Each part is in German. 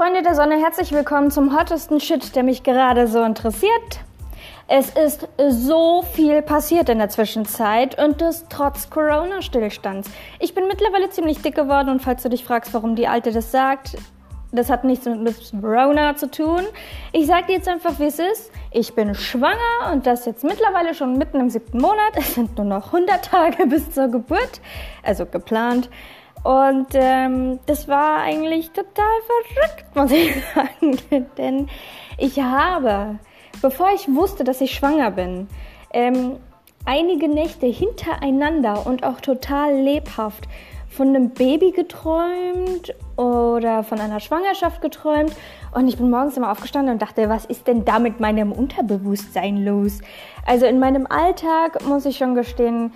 Freunde der Sonne, herzlich willkommen zum hottesten Shit, der mich gerade so interessiert. Es ist so viel passiert in der Zwischenzeit und das trotz Corona-Stillstands. Ich bin mittlerweile ziemlich dick geworden und falls du dich fragst, warum die Alte das sagt, das hat nichts mit Corona zu tun. Ich sag dir jetzt einfach, wie es ist. Ich bin schwanger und das jetzt mittlerweile schon mitten im siebten Monat. Es sind nur noch 100 Tage bis zur Geburt, also geplant. Und ähm, das war eigentlich total verrückt, muss ich sagen. Denn ich habe bevor ich wusste, dass ich schwanger bin, ähm, einige Nächte hintereinander und auch total lebhaft von einem Baby geträumt oder von einer Schwangerschaft geträumt. Und ich bin morgens immer aufgestanden und dachte, was ist denn da mit meinem Unterbewusstsein los? Also in meinem Alltag muss ich schon gestehen,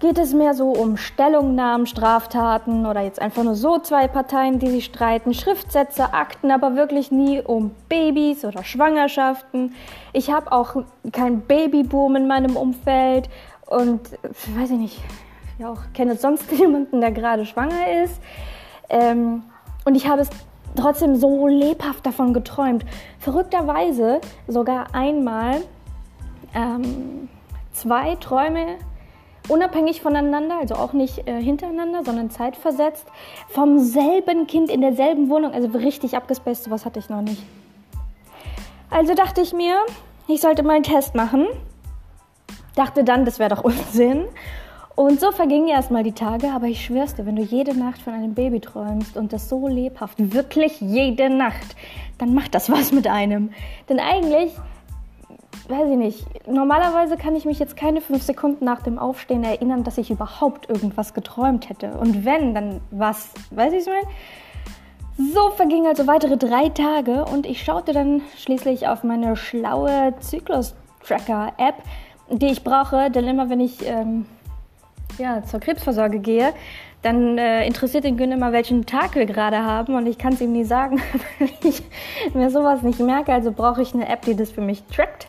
geht es mehr so um Stellungnahmen, Straftaten oder jetzt einfach nur so zwei Parteien, die sich streiten, Schriftsätze, Akten, aber wirklich nie um Babys oder Schwangerschaften. Ich habe auch kein Babyboom in meinem Umfeld und weiß ich nicht, ich auch kenne sonst jemanden, der gerade schwanger ist. Ähm, und ich habe es trotzdem so lebhaft davon geträumt. Verrückterweise sogar einmal ähm, zwei Träume unabhängig voneinander, also auch nicht äh, hintereinander, sondern zeitversetzt, vom selben Kind in derselben Wohnung, also richtig abgespaced, sowas hatte ich noch nicht. Also dachte ich mir, ich sollte mal einen Test machen. Dachte dann, das wäre doch Unsinn. Und so vergingen erstmal die Tage, aber ich schwör's dir, wenn du jede Nacht von einem Baby träumst und das so lebhaft, wirklich jede Nacht, dann macht das was mit einem. Denn eigentlich weiß ich nicht, normalerweise kann ich mich jetzt keine fünf Sekunden nach dem Aufstehen erinnern, dass ich überhaupt irgendwas geträumt hätte. Und wenn, dann was, weiß ich mein? So vergingen also weitere drei Tage und ich schaute dann schließlich auf meine schlaue Zyklus-Tracker-App, die ich brauche, denn immer wenn ich ähm, ja, zur Krebsvorsorge gehe, dann äh, interessiert den Gün immer, welchen Tag wir gerade haben und ich kann es ihm nie sagen, weil ich mir sowas nicht merke. Also brauche ich eine App, die das für mich trackt.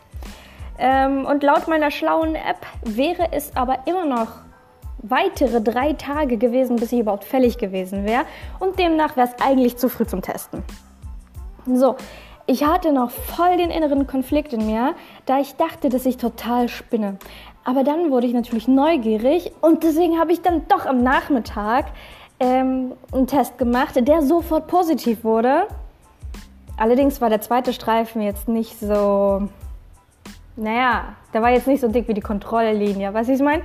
Ähm, und laut meiner schlauen App wäre es aber immer noch weitere drei Tage gewesen, bis ich überhaupt fällig gewesen wäre. Und demnach wäre es eigentlich zu früh zum Testen. So, ich hatte noch voll den inneren Konflikt in mir, da ich dachte, dass ich total spinne. Aber dann wurde ich natürlich neugierig und deswegen habe ich dann doch am Nachmittag ähm, einen Test gemacht, der sofort positiv wurde. Allerdings war der zweite Streifen jetzt nicht so naja, der war jetzt nicht so dick wie die Kontrolllinie, weißt du, ich meine?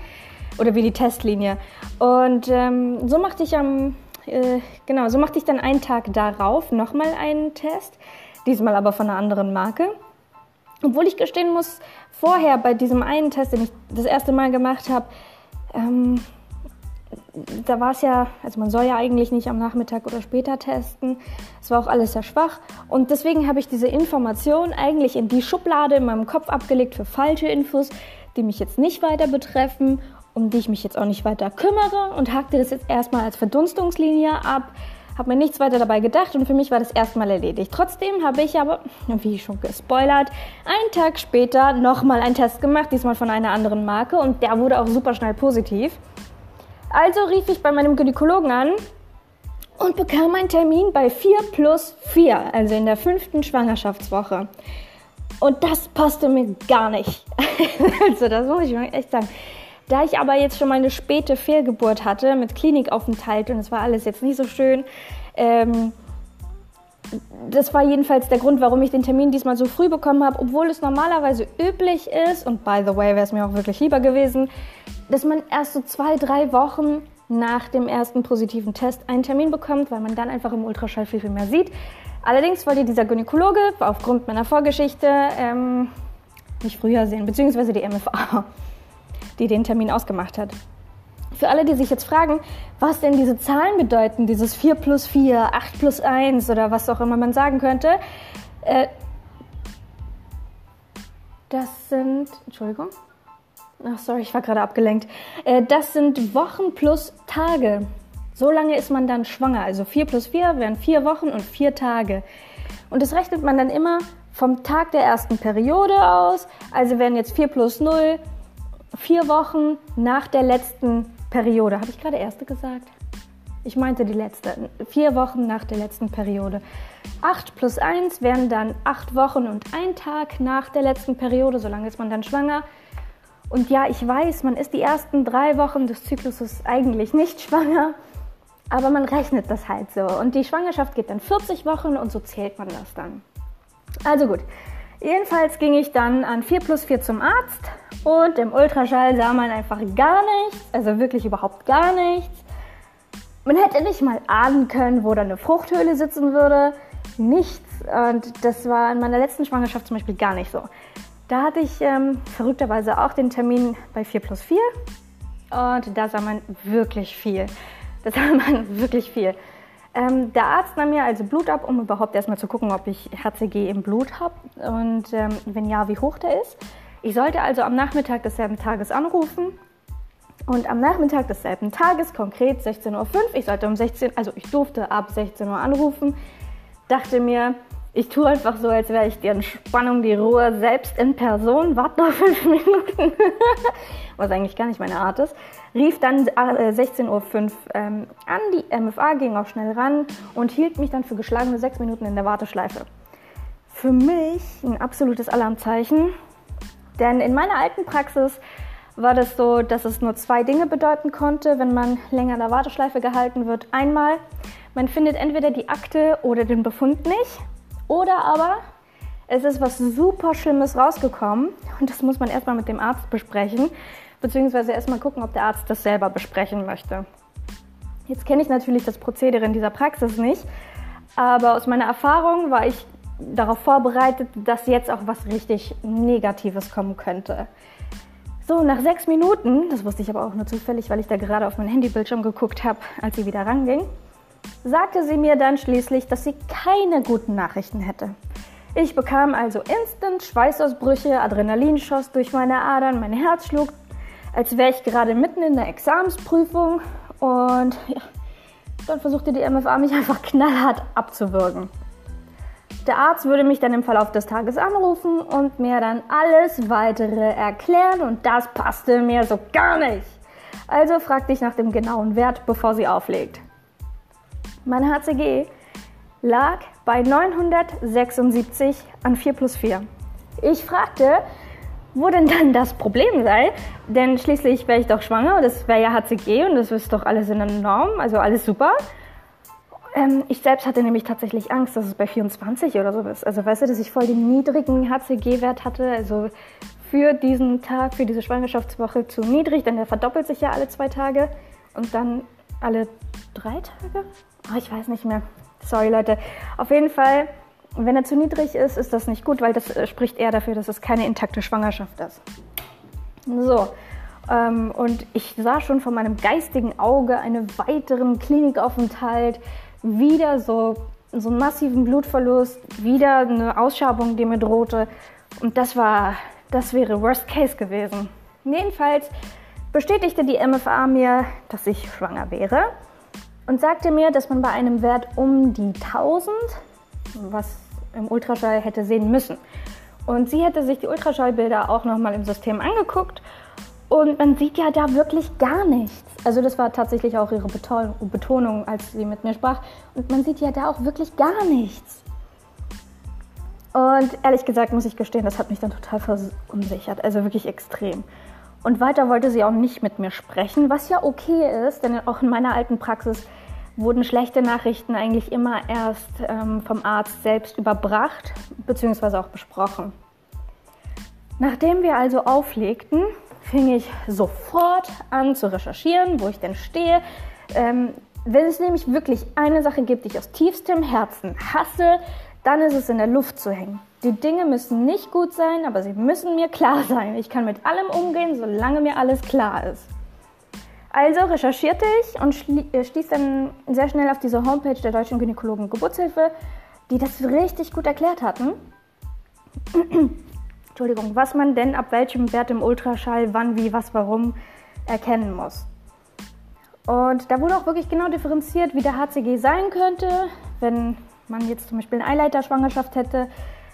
Oder wie die Testlinie. Und ähm, so machte ich am, äh, genau, so machte ich dann einen Tag darauf nochmal einen Test, diesmal aber von einer anderen Marke. Obwohl ich gestehen muss, vorher bei diesem einen Test, den ich das erste Mal gemacht habe, ähm, da war es ja, also man soll ja eigentlich nicht am Nachmittag oder später testen. Es war auch alles sehr schwach. Und deswegen habe ich diese Information eigentlich in die Schublade in meinem Kopf abgelegt für falsche Infos, die mich jetzt nicht weiter betreffen, um die ich mich jetzt auch nicht weiter kümmere und hakte das jetzt erstmal als Verdunstungslinie ab. Habe mir nichts weiter dabei gedacht und für mich war das erstmal erledigt. Trotzdem habe ich aber, wie schon gespoilert, einen Tag später nochmal einen Test gemacht, diesmal von einer anderen Marke und der wurde auch super schnell positiv. Also rief ich bei meinem Gynäkologen an und bekam einen Termin bei 4 plus 4, also in der fünften Schwangerschaftswoche. Und das passte mir gar nicht. also das muss ich mal echt sagen. Da ich aber jetzt schon meine späte Fehlgeburt hatte mit Klinikaufenthalt und es war alles jetzt nicht so schön, ähm, das war jedenfalls der Grund, warum ich den Termin diesmal so früh bekommen habe, obwohl es normalerweise üblich ist, und by the way wäre es mir auch wirklich lieber gewesen, dass man erst so zwei, drei Wochen nach dem ersten positiven Test einen Termin bekommt, weil man dann einfach im Ultraschall viel, viel mehr sieht. Allerdings wollte dieser Gynäkologe aufgrund meiner Vorgeschichte ähm, mich früher sehen, beziehungsweise die MFA, die den Termin ausgemacht hat. Für alle, die sich jetzt fragen, was denn diese Zahlen bedeuten, dieses 4 plus 4, 8 plus 1 oder was auch immer man sagen könnte, äh, das sind, Entschuldigung, ach sorry, ich war gerade abgelenkt, äh, das sind Wochen plus Tage. So lange ist man dann schwanger. Also 4 plus 4 wären 4 Wochen und 4 Tage. Und das rechnet man dann immer vom Tag der ersten Periode aus. Also wären jetzt 4 plus 0 vier Wochen nach der letzten Periode. Habe ich gerade erste gesagt? Ich meinte die letzte, vier Wochen nach der letzten Periode. Acht plus eins wären dann acht Wochen und ein Tag nach der letzten Periode, solange ist man dann schwanger. Und ja, ich weiß, man ist die ersten drei Wochen des Zykluses eigentlich nicht schwanger, aber man rechnet das halt so. Und die Schwangerschaft geht dann 40 Wochen und so zählt man das dann. Also gut, jedenfalls ging ich dann an 4 plus 4 zum Arzt und im Ultraschall sah man einfach gar nichts, also wirklich überhaupt gar nichts. Man hätte nicht mal ahnen können, wo da eine Fruchthöhle sitzen würde. Nichts. Und das war in meiner letzten Schwangerschaft zum Beispiel gar nicht so. Da hatte ich ähm, verrückterweise auch den Termin bei 4 plus 4. Und da sah man wirklich viel. Da sah man wirklich viel. Ähm, der Arzt nahm mir also Blut ab, um überhaupt erstmal zu gucken, ob ich HCG im Blut habe und ähm, wenn ja, wie hoch der ist. Ich sollte also am Nachmittag desselben Tages anrufen und am Nachmittag desselben Tages, konkret 16.05 Uhr, ich sollte um 16, also ich durfte ab 16 Uhr anrufen, dachte mir, ich tue einfach so, als wäre ich die Entspannung, die Ruhe selbst in Person, warte noch fünf Minuten, was eigentlich gar nicht meine Art ist, rief dann äh, 16.05 Uhr ähm, an, die MFA ging auch schnell ran und hielt mich dann für geschlagene sechs Minuten in der Warteschleife. Für mich ein absolutes Alarmzeichen, denn in meiner alten Praxis war das so, dass es nur zwei Dinge bedeuten konnte, wenn man länger in der Warteschleife gehalten wird. Einmal, man findet entweder die Akte oder den Befund nicht, oder aber es ist was super Schlimmes rausgekommen und das muss man erstmal mit dem Arzt besprechen, beziehungsweise erstmal gucken, ob der Arzt das selber besprechen möchte. Jetzt kenne ich natürlich das Prozedere in dieser Praxis nicht, aber aus meiner Erfahrung war ich darauf vorbereitet, dass jetzt auch was richtig Negatives kommen könnte. So, nach sechs Minuten, das wusste ich aber auch nur zufällig, weil ich da gerade auf mein Handybildschirm geguckt habe, als sie wieder ranging, sagte sie mir dann schließlich, dass sie keine guten Nachrichten hätte. Ich bekam also instant Schweißausbrüche, Adrenalin schoss durch meine Adern, mein Herz schlug, als wäre ich gerade mitten in der Examensprüfung und ja, dann versuchte die MFA mich einfach knallhart abzuwürgen. Der Arzt würde mich dann im Verlauf des Tages anrufen und mir dann alles weitere erklären und das passte mir so gar nicht. Also fragte ich nach dem genauen Wert, bevor sie auflegt. Mein HCG lag bei 976 an 4 plus 4. Ich fragte, wo denn dann das Problem sei, denn schließlich wäre ich doch schwanger, das wäre ja HCG und das ist doch alles in der Norm, also alles super. Ähm, ich selbst hatte nämlich tatsächlich Angst, dass es bei 24 oder so ist. Also weißt du, dass ich voll den niedrigen HCG-Wert hatte, also für diesen Tag, für diese Schwangerschaftswoche zu niedrig, denn der verdoppelt sich ja alle zwei Tage und dann alle drei Tage? Oh, ich weiß nicht mehr. Sorry Leute. Auf jeden Fall, wenn er zu niedrig ist, ist das nicht gut, weil das äh, spricht eher dafür, dass es keine intakte Schwangerschaft ist. So, ähm, und ich sah schon vor meinem geistigen Auge einen weiteren Klinikaufenthalt wieder so, so einen massiven Blutverlust, wieder eine Ausschabung, die mir drohte. Und das war, das wäre Worst Case gewesen. Jedenfalls bestätigte die MFA mir, dass ich schwanger wäre und sagte mir, dass man bei einem Wert um die 1000, was im Ultraschall hätte sehen müssen. Und sie hätte sich die Ultraschallbilder auch nochmal im System angeguckt und man sieht ja da wirklich gar nichts. Also das war tatsächlich auch ihre Betonung, als sie mit mir sprach. Und man sieht ja da auch wirklich gar nichts. Und ehrlich gesagt muss ich gestehen, das hat mich dann total verunsichert. Also wirklich extrem. Und weiter wollte sie auch nicht mit mir sprechen, was ja okay ist, denn auch in meiner alten Praxis wurden schlechte Nachrichten eigentlich immer erst ähm, vom Arzt selbst überbracht bzw. auch besprochen. Nachdem wir also auflegten, fing ich sofort an zu recherchieren, wo ich denn stehe. Ähm, wenn es nämlich wirklich eine Sache gibt, die ich aus tiefstem Herzen hasse, dann ist es in der Luft zu hängen. Die Dinge müssen nicht gut sein, aber sie müssen mir klar sein. Ich kann mit allem umgehen, solange mir alles klar ist. Also recherchierte ich und äh, stieß dann sehr schnell auf diese Homepage der Deutschen Gynäkologen Geburtshilfe, die das richtig gut erklärt hatten. Entschuldigung, was man denn ab welchem Wert im Ultraschall wann, wie, was, warum erkennen muss. Und da wurde auch wirklich genau differenziert, wie der HCG sein könnte, wenn man jetzt zum Beispiel eine Eileiterschwangerschaft hätte,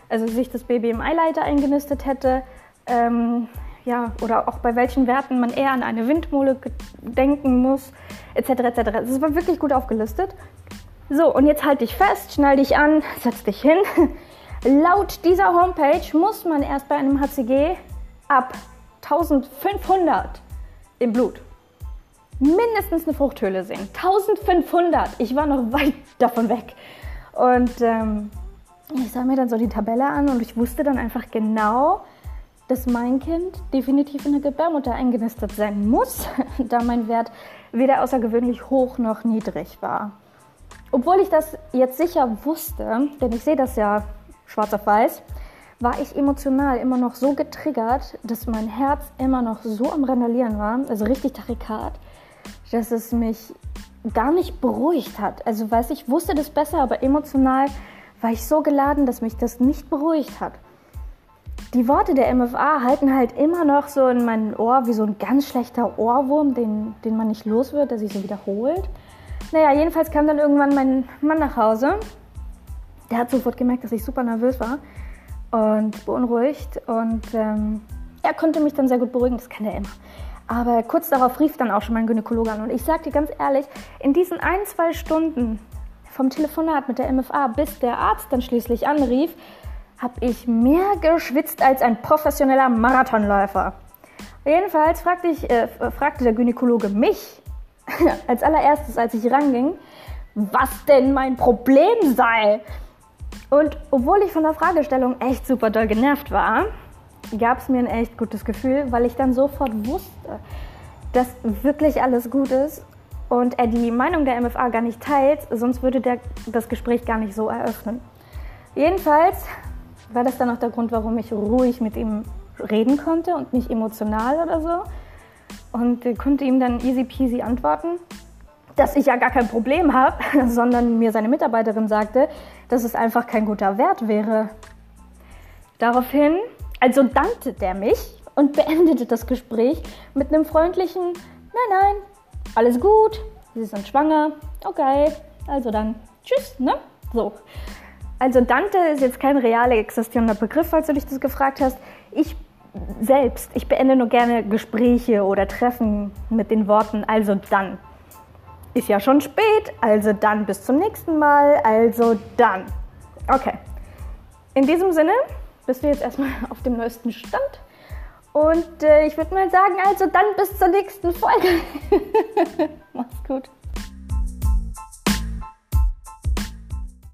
also sich das Baby im Eileiter eingenistet hätte. Ähm, ja, oder auch bei welchen Werten man eher an eine Windmole denken muss, etc. etc. Das war wirklich gut aufgelistet. So, und jetzt halt dich fest, schnall dich an, setz dich hin. Laut dieser Homepage muss man erst bei einem HCG ab 1500 im Blut mindestens eine Fruchthöhle sehen. 1500! Ich war noch weit davon weg. Und ähm, ich sah mir dann so die Tabelle an und ich wusste dann einfach genau, dass mein Kind definitiv in der Gebärmutter eingenistet sein muss, da mein Wert weder außergewöhnlich hoch noch niedrig war. Obwohl ich das jetzt sicher wusste, denn ich sehe das ja schwarz auf weiß, war ich emotional immer noch so getriggert, dass mein Herz immer noch so am Randalieren war, also richtig Tachykard, dass es mich gar nicht beruhigt hat. Also weiß ich wusste das besser, aber emotional war ich so geladen, dass mich das nicht beruhigt hat. Die Worte der MFA halten halt immer noch so in meinem Ohr wie so ein ganz schlechter Ohrwurm, den, den man nicht los wird, der sich so wiederholt. Naja, jedenfalls kam dann irgendwann mein Mann nach Hause. Der hat sofort gemerkt, dass ich super nervös war und beunruhigt. Und ähm, er konnte mich dann sehr gut beruhigen, das kann er immer. Aber kurz darauf rief dann auch schon mein Gynäkologe an. Und ich dir ganz ehrlich, in diesen ein, zwei Stunden vom Telefonat mit der MFA, bis der Arzt dann schließlich anrief, habe ich mehr geschwitzt als ein professioneller Marathonläufer. Jedenfalls fragte, ich, äh, fragte der Gynäkologe mich als allererstes, als ich ranging, was denn mein Problem sei. Und obwohl ich von der Fragestellung echt super doll genervt war, gab es mir ein echt gutes Gefühl, weil ich dann sofort wusste, dass wirklich alles gut ist und er die Meinung der MFA gar nicht teilt, sonst würde der das Gespräch gar nicht so eröffnen. Jedenfalls war das dann auch der Grund, warum ich ruhig mit ihm reden konnte und nicht emotional oder so. Und konnte ihm dann easy peasy antworten, dass ich ja gar kein Problem habe, sondern mir seine Mitarbeiterin sagte, dass es einfach kein guter Wert wäre. Daraufhin also dankte der mich und beendete das Gespräch mit einem freundlichen Nein, nein, alles gut, Sie sind schwanger, okay, also dann tschüss, ne? So. Also Dante ist jetzt kein real existierender Begriff, falls du dich das gefragt hast. Ich selbst, ich beende nur gerne Gespräche oder Treffen mit den Worten also dann. Ist ja schon spät, also dann bis zum nächsten Mal, also dann. Okay. In diesem Sinne, bist du jetzt erstmal auf dem neuesten Stand. Und äh, ich würde mal sagen, also dann bis zur nächsten Folge. Mach's gut.